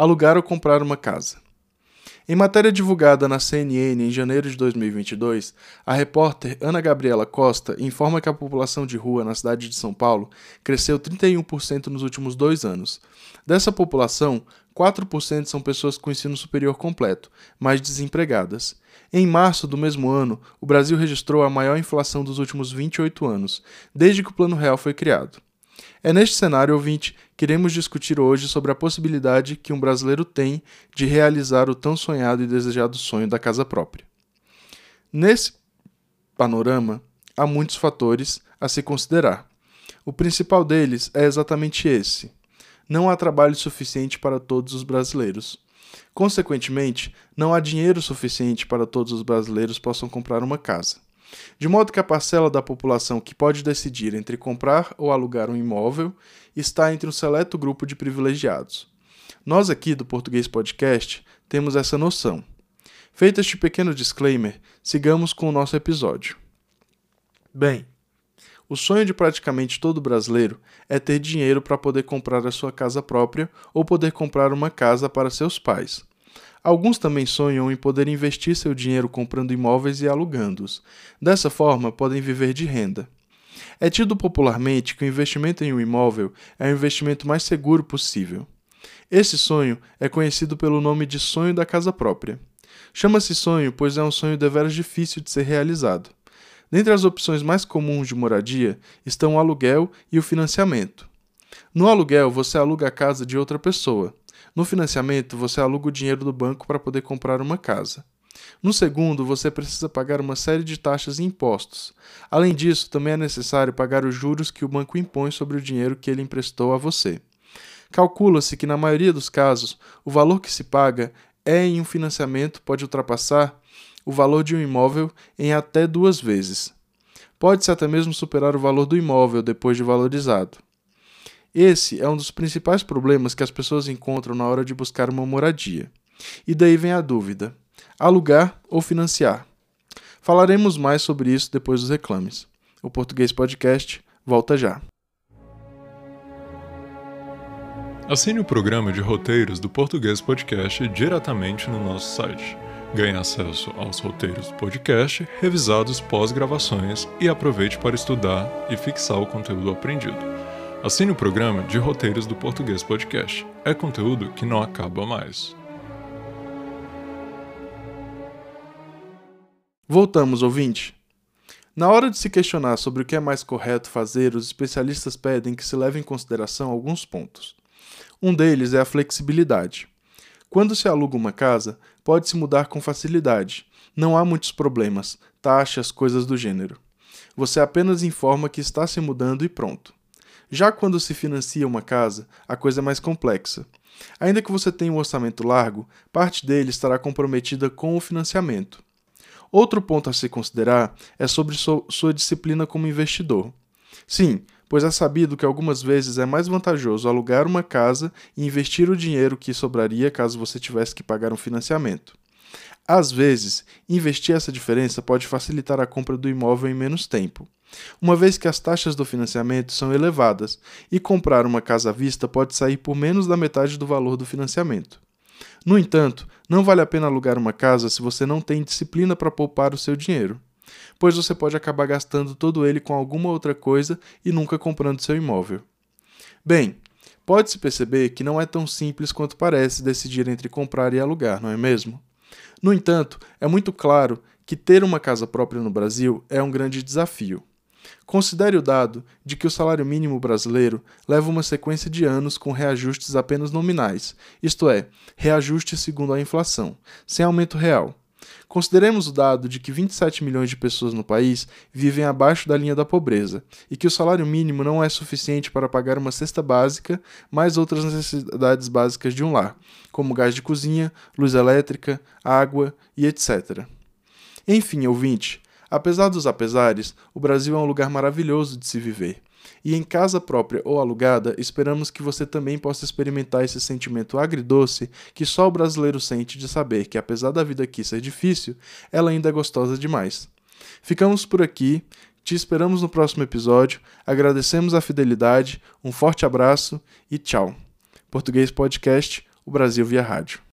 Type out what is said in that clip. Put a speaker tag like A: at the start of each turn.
A: Alugar ou comprar uma casa. Em matéria divulgada na CNN em janeiro de 2022, a repórter Ana Gabriela Costa informa que a população de rua na cidade de São Paulo cresceu 31% nos últimos dois anos. Dessa população, 4% são pessoas com ensino superior completo, mas desempregadas. Em março do mesmo ano, o Brasil registrou a maior inflação dos últimos 28 anos, desde que o Plano Real foi criado. É neste cenário, ouvinte, que iremos discutir hoje sobre a possibilidade que um brasileiro tem de realizar o tão sonhado e desejado sonho da casa própria. Nesse panorama, há muitos fatores a se considerar. O principal deles é exatamente esse: não há trabalho suficiente para todos os brasileiros. Consequentemente, não há dinheiro suficiente para todos os brasileiros possam comprar uma casa de modo que a parcela da população que pode decidir entre comprar ou alugar um imóvel está entre um seleto grupo de privilegiados. Nós aqui do Português Podcast temos essa noção. Feito este pequeno disclaimer, sigamos com o nosso episódio. Bem, o sonho de praticamente todo brasileiro é ter dinheiro para poder comprar a sua casa própria ou poder comprar uma casa para seus pais. Alguns também sonham em poder investir seu dinheiro comprando imóveis e alugando-os. Dessa forma, podem viver de renda. É tido popularmente que o investimento em um imóvel é o investimento mais seguro possível. Esse sonho é conhecido pelo nome de sonho da casa própria. Chama-se sonho pois é um sonho deveras difícil de ser realizado. Dentre as opções mais comuns de moradia estão o aluguel e o financiamento. No aluguel, você aluga a casa de outra pessoa. No financiamento, você aluga o dinheiro do banco para poder comprar uma casa. No segundo, você precisa pagar uma série de taxas e impostos. Além disso, também é necessário pagar os juros que o banco impõe sobre o dinheiro que ele emprestou a você. Calcula-se que, na maioria dos casos, o valor que se paga é em um financiamento pode ultrapassar o valor de um imóvel em até duas vezes. Pode-se até mesmo superar o valor do imóvel depois de valorizado. Esse é um dos principais problemas que as pessoas encontram na hora de buscar uma moradia. E daí vem a dúvida: alugar ou financiar? Falaremos mais sobre isso depois dos reclames. O Português Podcast volta já.
B: Assine o programa de roteiros do Português Podcast diretamente no nosso site. Ganhe acesso aos roteiros do podcast, revisados pós-gravações e aproveite para estudar e fixar o conteúdo aprendido. Assine o programa de roteiros do Português Podcast. É conteúdo que não acaba mais.
A: Voltamos, ouvinte. Na hora de se questionar sobre o que é mais correto fazer, os especialistas pedem que se leve em consideração alguns pontos. Um deles é a flexibilidade. Quando se aluga uma casa, pode-se mudar com facilidade. Não há muitos problemas, taxas, coisas do gênero. Você apenas informa que está se mudando e pronto. Já quando se financia uma casa, a coisa é mais complexa. Ainda que você tenha um orçamento largo, parte dele estará comprometida com o financiamento. Outro ponto a se considerar é sobre sua disciplina como investidor. Sim, pois é sabido que algumas vezes é mais vantajoso alugar uma casa e investir o dinheiro que sobraria caso você tivesse que pagar um financiamento. Às vezes, investir essa diferença pode facilitar a compra do imóvel em menos tempo uma vez que as taxas do financiamento são elevadas e comprar uma casa à vista pode sair por menos da metade do valor do financiamento. No entanto, não vale a pena alugar uma casa se você não tem disciplina para poupar o seu dinheiro, pois você pode acabar gastando todo ele com alguma outra coisa e nunca comprando seu imóvel. Bem, pode-se perceber que não é tão simples quanto parece decidir entre comprar e alugar, não é mesmo? No entanto, é muito claro que ter uma casa própria no Brasil é um grande desafio. Considere o dado de que o salário mínimo brasileiro leva uma sequência de anos com reajustes apenas nominais, isto é, reajustes segundo a inflação, sem aumento real. Consideremos o dado de que 27 milhões de pessoas no país vivem abaixo da linha da pobreza e que o salário mínimo não é suficiente para pagar uma cesta básica, mais outras necessidades básicas de um lar, como gás de cozinha, luz elétrica, água e etc. Enfim, ouvinte, apesar dos apesares, o Brasil é um lugar maravilhoso de se viver. E em casa própria ou alugada, esperamos que você também possa experimentar esse sentimento agridoce que só o brasileiro sente de saber que, apesar da vida aqui ser difícil, ela ainda é gostosa demais. Ficamos por aqui, te esperamos no próximo episódio, agradecemos a fidelidade, um forte abraço e tchau. Português Podcast, o Brasil via rádio.